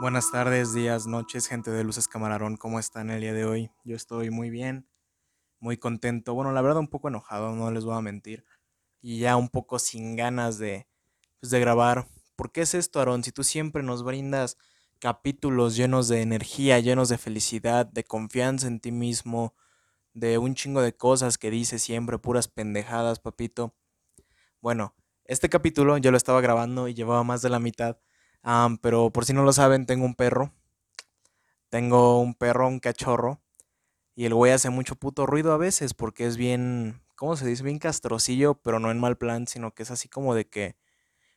Buenas tardes, días, noches, gente de Luces Camarón, ¿cómo están el día de hoy? Yo estoy muy bien, muy contento, bueno, la verdad un poco enojado, no les voy a mentir, y ya un poco sin ganas de, pues, de grabar. ¿Por qué es esto, Aaron? Si tú siempre nos brindas capítulos llenos de energía, llenos de felicidad, de confianza en ti mismo, de un chingo de cosas que dices siempre, puras pendejadas, papito. Bueno, este capítulo yo lo estaba grabando y llevaba más de la mitad pero por si no lo saben, tengo un perro. Tengo un perro, un cachorro. Y el güey hace mucho puto ruido a veces porque es bien, ¿cómo se dice? Bien castrocillo, pero no en mal plan, sino que es así como de que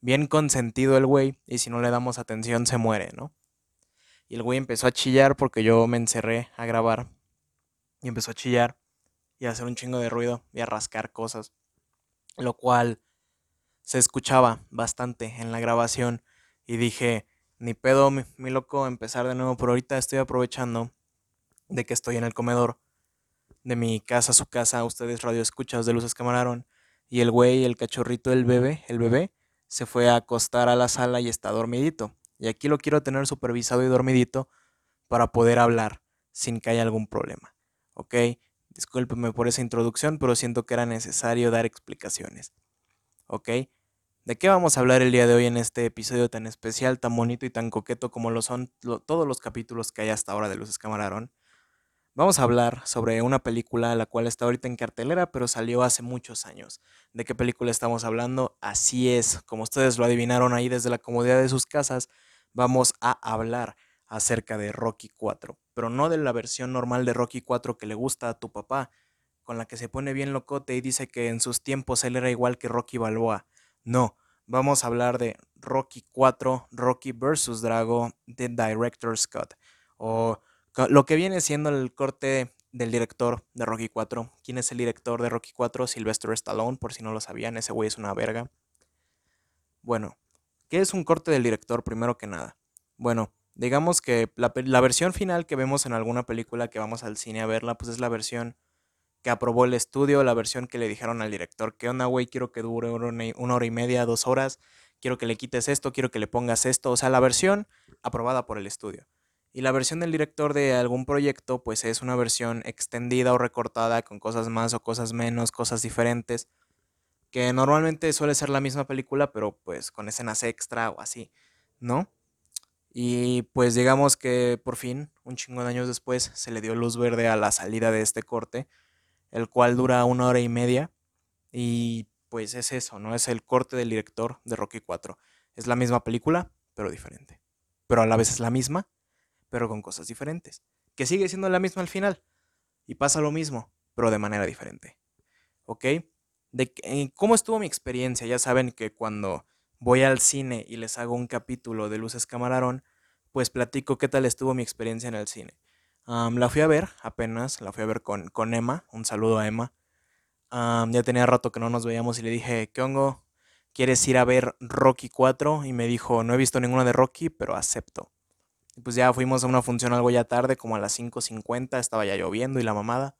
bien consentido el güey y si no le damos atención se muere, ¿no? Y el güey empezó a chillar porque yo me encerré a grabar y empezó a chillar y a hacer un chingo de ruido y a rascar cosas, lo cual se escuchaba bastante en la grabación y dije, ni pedo, mi, loco, empezar de nuevo, pero ahorita estoy aprovechando de que estoy en el comedor de mi casa, su casa, ustedes radio escuchas de luces camararon, y el güey, el cachorrito, el bebé, el bebé, se fue a acostar a la sala y está dormidito. Y aquí lo quiero tener supervisado y dormidito para poder hablar sin que haya algún problema. ¿Ok? Discúlpeme por esa introducción, pero siento que era necesario dar explicaciones. ¿Ok? ¿De qué vamos a hablar el día de hoy en este episodio tan especial, tan bonito y tan coqueto como lo son todos los capítulos que hay hasta ahora de Luces Camarón? Vamos a hablar sobre una película la cual está ahorita en cartelera, pero salió hace muchos años. ¿De qué película estamos hablando? Así es, como ustedes lo adivinaron ahí desde la comodidad de sus casas, vamos a hablar acerca de Rocky 4, pero no de la versión normal de Rocky 4 que le gusta a tu papá, con la que se pone bien locote y dice que en sus tiempos él era igual que Rocky Balboa no, vamos a hablar de Rocky 4, Rocky vs. Drago, The Director's Cut. O lo que viene siendo el corte del director de Rocky 4. ¿Quién es el director de Rocky 4? Sylvester Stallone, por si no lo sabían, ese güey es una verga. Bueno, ¿qué es un corte del director primero que nada? Bueno, digamos que la, versión final que vemos en alguna película que vamos al cine a verla, pues es la versión que aprobó el estudio, la versión que le dijeron al director, ¿qué onda, güey? Quiero que dure una hora y media, dos horas, quiero que le quites esto, quiero que le pongas esto, o sea, la versión aprobada por el estudio. Y la versión del director de algún proyecto, pues es una versión extendida o recortada con cosas más o cosas menos, cosas diferentes, que normalmente suele ser la misma película, pero pues con escenas extra o así, ¿no? Y pues digamos que por fin, un chingo de años después, se le dio luz verde a la salida de este corte el cual dura una hora y media. Y pues es eso, ¿no? Es el corte del director de Rocky 4. Es la misma película, pero diferente. Pero a la vez es la misma, pero con cosas diferentes. Que sigue siendo la misma al final. Y pasa lo mismo, pero de manera diferente. ¿Ok? De, eh, ¿Cómo estuvo mi experiencia? Ya saben que cuando voy al cine y les hago un capítulo de Luces Camarón, pues platico qué tal estuvo mi experiencia en el cine la fui a ver apenas, la fui a ver con, con Emma, un saludo a Emma. ya tenía rato que no nos veíamos y le dije, ¿qué hongo? ¿Quieres ir a ver Rocky 4? Y me dijo, no he visto ninguna de Rocky, pero acepto. Y pues ya fuimos a una función algo ya tarde, como a las 5.50, estaba ya lloviendo y la mamada.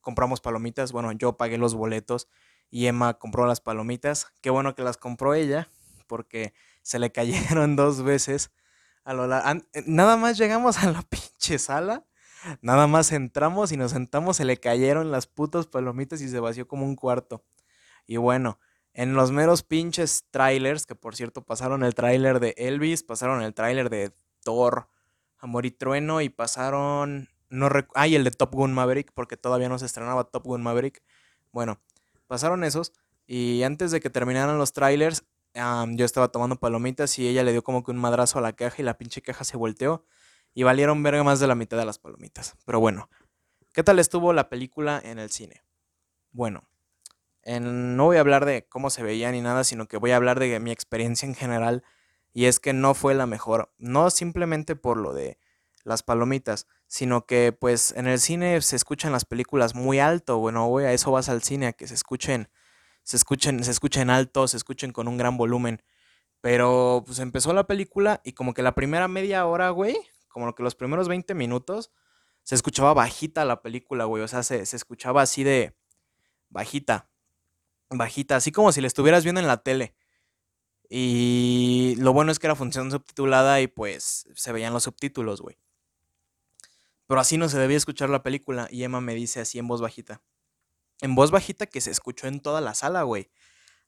Compramos palomitas, bueno, yo pagué los boletos y Emma compró las palomitas. Qué bueno que las compró ella, porque se le cayeron dos veces. A lo Nada más llegamos a la pinche sala Nada más entramos y nos sentamos, se le cayeron las putas palomitas y se vació como un cuarto. Y bueno, en los meros pinches trailers, que por cierto pasaron el trailer de Elvis, pasaron el trailer de Thor, Amor y Trueno y pasaron... No Ay, el de Top Gun Maverick, porque todavía no se estrenaba Top Gun Maverick. Bueno, pasaron esos y antes de que terminaran los trailers, yo estaba tomando palomitas y ella le dio como que un madrazo a la caja y la pinche caja se volteó y valieron verga más de la mitad de las palomitas. Pero bueno, ¿qué tal estuvo la película en el cine? Bueno, no voy a hablar de cómo se veía ni nada, sino que voy a hablar de mi experiencia en general. Y es que no fue la mejor, no simplemente por lo de las palomitas, sino que pues en el cine se escuchan las películas muy alto, bueno, güey, a eso vas al cine, a que se escuchen, se escuchen, se escuchen alto, se escuchen con un gran volumen. Pero pues empezó la película y como que la primera media hora, güey, como que los primeros 20 minutos se escuchaba bajita la película, güey. O sea, se, escuchaba así de bajita, bajita, así como si la estuvieras viendo en la tele. Y lo bueno es que era función subtitulada y pues se veían los subtítulos, güey. Pero así no se debía escuchar la película. Y Emma me dice así en voz bajita. En voz bajita que se escuchó en toda la sala, güey.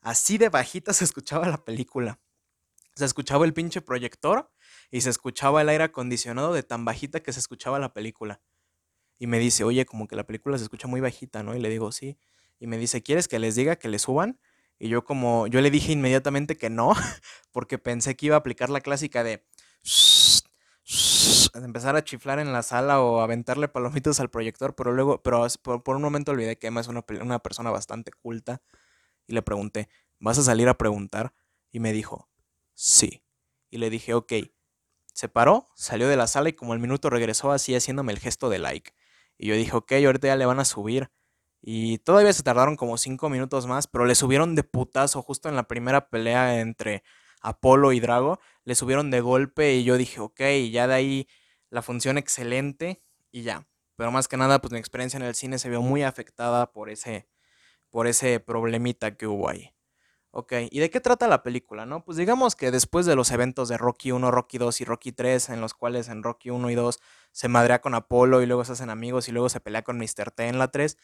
Así de bajita se escuchaba la película. Se escuchaba el pinche proyector y se escuchaba el aire acondicionado de tan bajita que se escuchaba la película. Y me dice, oye, como que la película se escucha muy bajita, ¿no? Y le digo, sí. Y me dice, ¿quieres que les diga que le suban? Y yo como, yo le dije inmediatamente que no, porque pensé que iba a aplicar la clásica de empezar a chiflar en la sala o aventarle palomitos al proyector, pero luego, pero por, un momento olvidé que Emma es una, una persona bastante culta y le pregunté, ¿vas a salir a preguntar? Y me dijo, sí. Y le dije, ok. Se paró, salió de la sala y como el minuto regresó así haciéndome el gesto de like. Y yo dije, ok, ahorita ya le van a subir. Y todavía se tardaron como cinco minutos más, pero le subieron de putazo justo en la primera pelea entre Apolo y Drago. Le subieron de golpe y yo dije, ok, ya de ahí la función excelente y ya. Pero más que nada, pues mi experiencia en el cine se vio muy afectada por ese, por ese problemita que hubo ahí. Ok, ¿y de qué trata la película, no? Pues digamos que después de los eventos de Rocky 1, Rocky 2 y Rocky 3, en los cuales en Rocky 1 y 2 se madrea con Apolo y luego se hacen amigos y luego se pelea con Mr. T en la 3,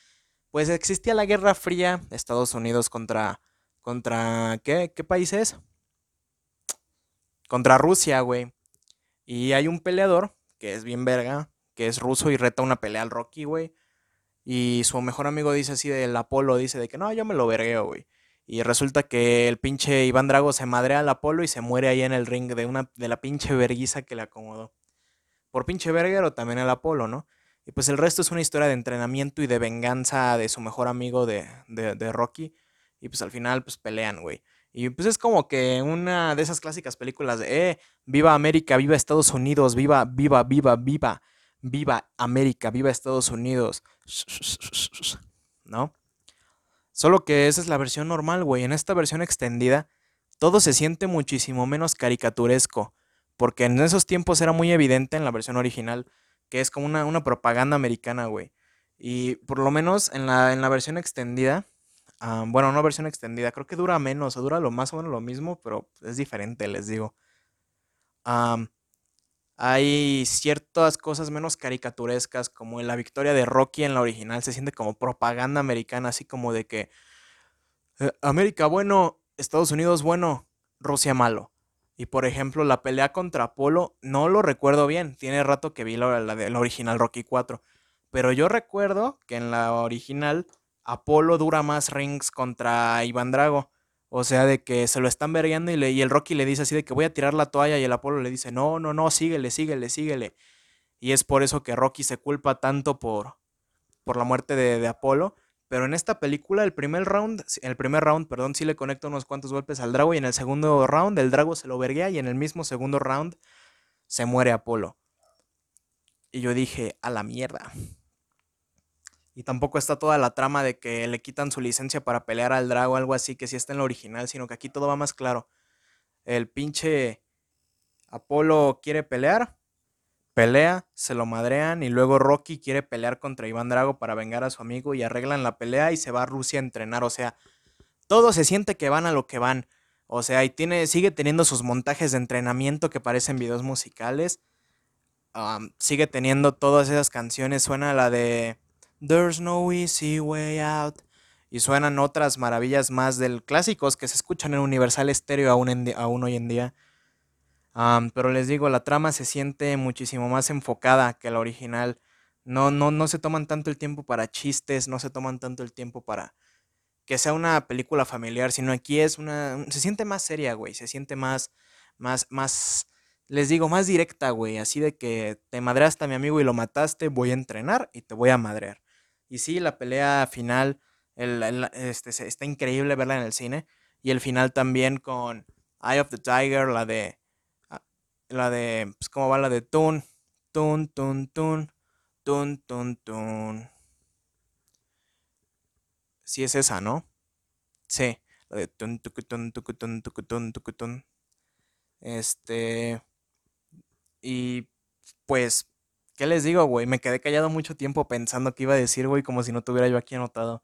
pues existía la Guerra Fría, Estados Unidos contra, contra, ¿qué? ¿Qué país es? Contra Rusia, güey. Y hay un peleador, que es bien verga, que es ruso y reta una pelea al Rocky, güey. Y su mejor amigo dice así del Apolo, dice de que no, yo me lo vergueo, güey. Y resulta que el pinche Iván Drago se madrea al Apolo y se muere ahí en el ring de, una, de la pinche verguiza que le acomodó. Por pinche verguero también el Apolo, ¿no? Y pues el resto es una historia de entrenamiento y de venganza de su mejor amigo de, de, Rocky. Y pues al final pues pelean, güey. Y pues es como que una de esas clásicas películas de, eh, viva América, viva Estados Unidos, viva, viva, viva, viva, viva América, viva Estados Unidos. ¿No? Solo que esa es la versión normal, güey. En esta versión extendida, todo se siente muchísimo menos caricaturesco. Porque en esos tiempos era muy evidente en la versión original que es como una, propaganda americana, güey. Y por lo menos en la, en la versión extendida, bueno, no versión extendida, creo que dura menos, o dura lo más o menos lo mismo, pero es diferente, les digo. Hay ciertas cosas menos caricaturescas, como la victoria de Rocky en la original, se siente como propaganda americana, así como de que eh, América bueno, Estados Unidos bueno, Rusia malo. Y por ejemplo, la pelea contra Apolo, no lo recuerdo bien. Tiene rato que vi la, la, original Rocky 4. Pero yo recuerdo que en la original, Apolo dura más rings contra Iván Drago. O sea, de que se lo están vergueando y, el Rocky le dice así de que voy a tirar la toalla y el Apolo le dice, no, no, no, síguele, síguele, síguele. Y es por eso que Rocky se culpa tanto por, por la muerte de, de Apolo. Pero en esta película, el primer round, el primer round, perdón, sí le conecta unos cuantos golpes al Drago y en el segundo round el Drago se lo verguea y en el mismo segundo round se muere Apolo. Y yo dije, a la mierda. Y tampoco está toda la trama de que le quitan su licencia para pelear al Drago, algo así, que sí está en la original, sino que aquí todo va más claro. El pinche Apolo quiere pelear, pelea, se lo madrean y luego Rocky quiere pelear contra Iván Drago para vengar a su amigo y arreglan la pelea y se va a Rusia a entrenar. O sea, todo se siente que van a lo que van. O sea, y tiene, sigue teniendo sus montajes de entrenamiento que parecen videos musicales. sigue teniendo todas esas canciones. Suena la de There's no easy way out. Y suenan otras maravillas más del clásicos que se escuchan en Universal Stereo aún, aún hoy en día pero les digo, la trama se siente muchísimo más enfocada que la original. No, no, no se toman tanto el tiempo para chistes, no se toman tanto el tiempo para que sea una película familiar, sino aquí es una... Se siente más seria, güey, se siente más, más, más, les digo, más directa, güey, así de que te madreaste a mi amigo y lo mataste, voy a entrenar y te voy a madrear. Y sí, la pelea final, este, está increíble verla en el cine. Y el final también con Eye of the Tiger, la de la de, pues, ¿cómo va la de tun, tun, tun, tun, tun, tun, tun? Sí es esa, ¿no? Sí, la de tun, tun, tun, tun, tun, Este, y pues, ¿qué les digo, güey? Me quedé callado mucho tiempo pensando que iba a decir, güey, como si no tuviera yo aquí anotado.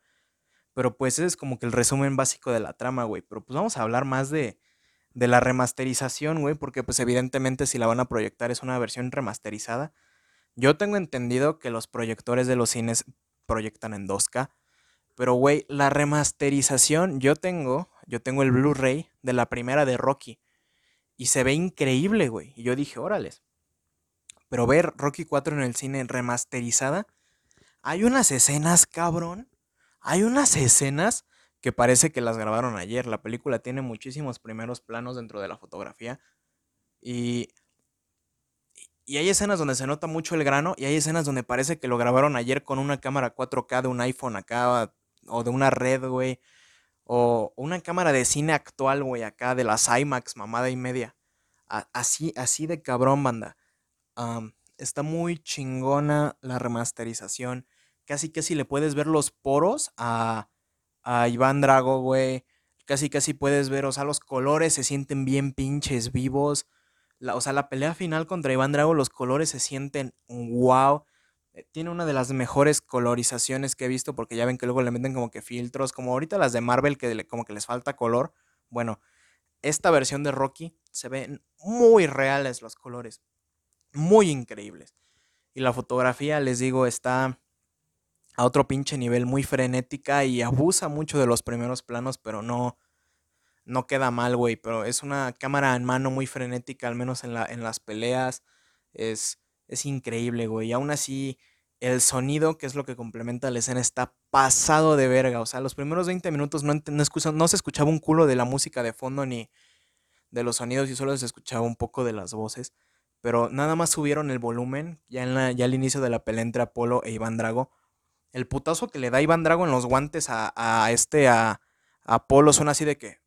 Pero pues ese es como que el resumen básico de la trama, güey. Pero pues vamos a hablar más de, de la remasterización, güey, porque pues evidentemente si la van a proyectar es una versión remasterizada. Yo tengo entendido que los proyectores de los cines proyectan en 2K, pero güey, la remasterización yo tengo, yo tengo el Blu-ray de la primera de Rocky y se ve increíble, güey. Y yo dije, órales. Pero ver Rocky 4 en el cine remasterizada, hay unas escenas, cabrón. Hay unas escenas que parece que las grabaron ayer. La película tiene muchísimos primeros planos dentro de la fotografía. Y, y hay escenas donde se nota mucho el grano y hay escenas donde parece que lo grabaron ayer con una cámara 4K de un iPhone acá o de una red, güey. O una cámara de cine actual, güey, acá de las IMAX, mamada y media. así, así de cabrón, banda. Está muy chingona la remasterización. Casi, casi le puedes ver los poros a, a Iván Drago, güey. Casi, casi puedes ver, o sea, los colores se sienten bien pinches vivos. o sea, la pelea final contra Iván Drago, los colores se sienten wow. Eh, tiene una de las mejores colorizaciones que he visto porque ya ven que luego le meten como que filtros, como ahorita las de Marvel que como que les falta color. Bueno, esta versión de Rocky se ven muy reales los colores, muy increíbles. Y la fotografía, les digo, está a otro pinche nivel, muy frenética y abusa mucho de los primeros planos, pero no, no queda mal, güey. Pero es una cámara en mano muy frenética, al menos en, la, en las peleas. Es, es increíble, güey. Y aún así, el sonido, que es lo que complementa la escena, está pasado de verga. O sea, los primeros 20 minutos no, no, se escuchaba un culo de la música de fondo ni de los sonidos y solo se escuchaba un poco de las voces. Pero nada más subieron el volumen ya, en ya al inicio de la pelea entre Apolo e Iván Drago el putazo que le da Iván Drago en los guantes a, este, a, Apolo, suena así de que.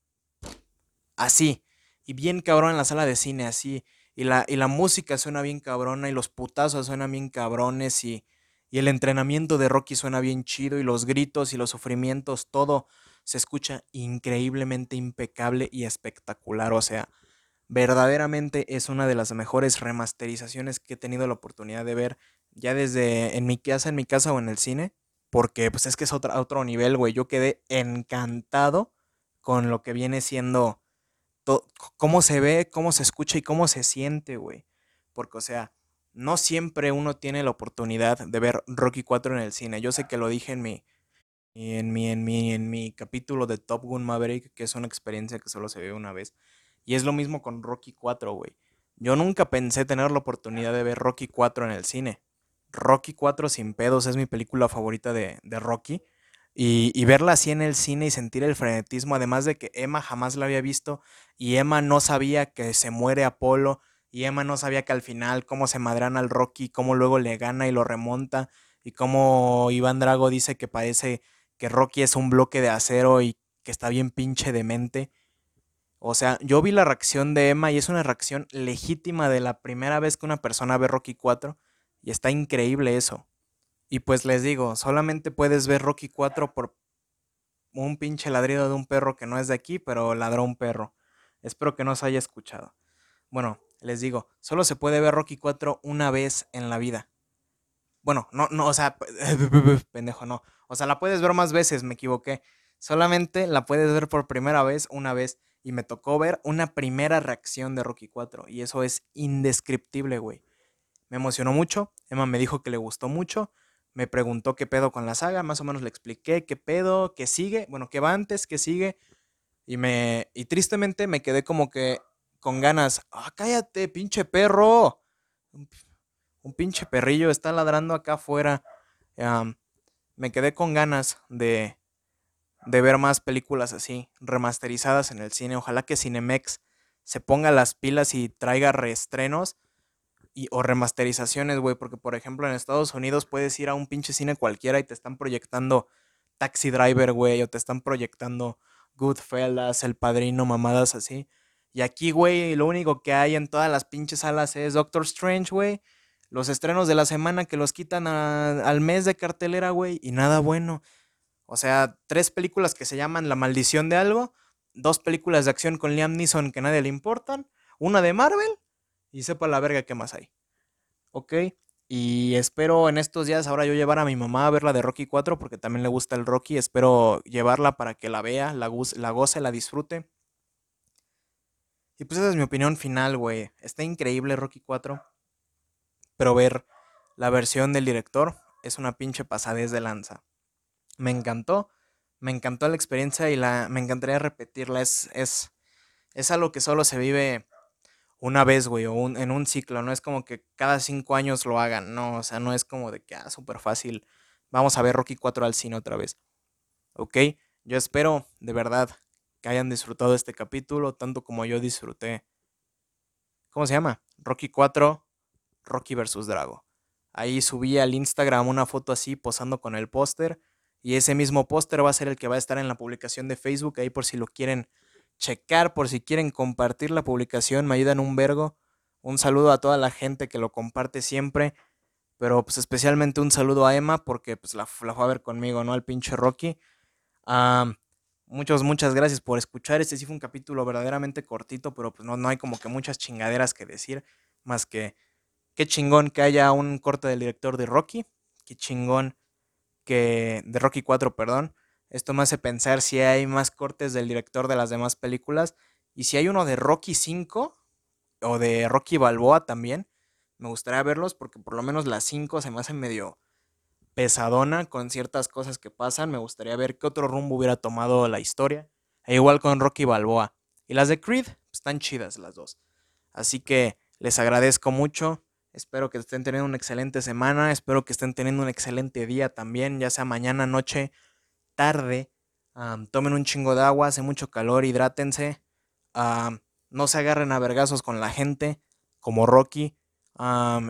Así. Y bien cabrón en la sala de cine, así. Y la, y la música suena bien cabrona, y los putazos suenan bien cabrones, y, y el entrenamiento de Rocky suena bien chido, y los gritos y los sufrimientos, todo se escucha increíblemente impecable y espectacular. O sea, verdaderamente es una de las mejores remasterizaciones que he tenido la oportunidad de ver ya desde en mi casa, en mi casa o en el cine, porque pues es que es otro, otro nivel, güey. Yo quedé encantado con lo que viene siendo cómo se ve, cómo se escucha y cómo se siente, güey. Porque, o sea, no siempre uno tiene la oportunidad de ver Rocky 4 en el cine. Yo sé que lo dije en mi, en mi, en mi, en mi capítulo de Top Gun Maverick, que es una experiencia que solo se ve una vez. Y es lo mismo con Rocky 4, güey. Yo nunca pensé tener la oportunidad de ver Rocky 4 en el cine. Rocky 4 sin pedos es mi película favorita de, Rocky. Y, verla así en el cine y sentir el frenetismo, además de que Emma jamás la había visto y Emma no sabía que se muere Apolo y Emma no sabía que al final cómo se madran al Rocky, cómo luego le gana y lo remonta y cómo Iván Drago dice que parece que Rocky es un bloque de acero y que está bien pinche de mente. O sea, yo vi la reacción de Emma y es una reacción legítima de la primera vez que una persona ve Rocky 4 y está increíble eso. Y pues les digo, solamente puedes ver Rocky 4 por un pinche ladrido de un perro que no es de aquí, pero ladró un perro. Espero que no se haya escuchado. Bueno, les digo, solo se puede ver Rocky 4 una vez en la vida. Bueno, no, no, o sea, pendejo, no. O sea, la puedes ver más veces, me equivoqué. Solamente la puedes ver por primera vez una vez. Y me tocó ver una primera reacción de Rocky 4. Y eso es indescriptible, güey. Me emocionó mucho. Emma me dijo que le gustó mucho. Me preguntó qué pedo con la saga. Más o menos le expliqué qué pedo, qué sigue. Bueno, qué va antes, qué sigue. Y me. Y tristemente me quedé como que con ganas. ¡Ah, cállate, pinche perro! Un, pinche perrillo está ladrando acá afuera. me quedé con ganas de, de ver más películas así, remasterizadas en el cine. Ojalá que Cinemex se ponga las pilas y traiga reestrenos y, o remasterizaciones, güey, porque por ejemplo en Estados Unidos puedes ir a un pinche cine cualquiera y te están proyectando Taxi Driver, güey, o te están proyectando Goodfellas, El Padrino, mamadas así. Y aquí, güey, lo único que hay en todas las pinches salas es Doctor Strange, güey. Los estrenos de la semana que los quitan al mes de cartelera, güey, y nada bueno. O sea, tres películas que se llaman La maldición de algo, dos películas de acción con Liam Neeson que nadie le importan, una de Marvel y sepa la verga qué más hay. ¿Ok? Y espero en estos días ahora yo llevar a mi mamá a ver la de Rocky 4 porque también le gusta el Rocky. Espero llevarla para que la vea, la, la goce, la disfrute. Y pues esa es mi opinión final, güey. Está increíble Rocky 4. Pero ver la versión del director es una pinche pasadez de lanza. Me encantó. Me encantó la experiencia y la, me encantaría repetirla. Es, es, es algo que solo se vive una vez, güey, o en un ciclo. No es como que cada cinco años lo hagan. No, o sea, no es como de que, ah, súper fácil. Vamos a ver Rocky 4 al cine otra vez. ¿Ok? Yo espero, de verdad, que hayan disfrutado este capítulo tanto como yo disfruté. ¿Cómo se llama? Rocky 4, Rocky vs. Drago. Ahí subí al Instagram una foto así posando con el póster y ese mismo póster va a ser el que va a estar en la publicación de Facebook ahí por si lo quieren checar, por si quieren compartir la publicación, me ayudan un vergo. Un saludo a toda la gente que lo comparte siempre, pero pues especialmente un saludo a Emma porque pues la, fue a ver conmigo, ¿no? Al pinche Rocky. Muchas, muchas gracias por escuchar. Este sí fue un capítulo verdaderamente cortito, pero pues no, no hay como que muchas chingaderas que decir, más que qué chingón que haya un corte del director de Rocky, qué chingón que de Rocky 4, perdón. Esto me hace pensar si hay más cortes del director de las demás películas y si hay uno de Rocky 5 o de Rocky Balboa también. Me gustaría verlos porque por lo menos las 5 se me hacen medio pesadona con ciertas cosas que pasan. Me gustaría ver qué otro rumbo hubiera tomado la historia. E igual con Rocky Balboa. Y las de Creed, pues, están chidas las dos. Así que les agradezco mucho. Espero que estén teniendo una excelente semana. Espero que estén teniendo un excelente día también, ya sea mañana, noche, tarde. tomen un chingo de agua, hace mucho calor, hidrátense. no se agarren a vergazos con la gente, como Rocky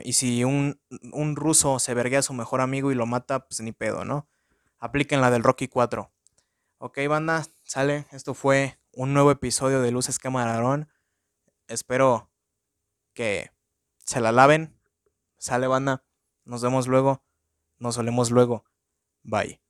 y si un, un, ruso se verguea a su mejor amigo y lo mata, pues ni pedo, ¿no? Apliquen la del Rocky 4. Ok, banda, sale. Esto fue un nuevo episodio de Luces Camarón. Espero que se la laven. Sale, banda. Nos vemos luego. Nos solemos luego. Bye.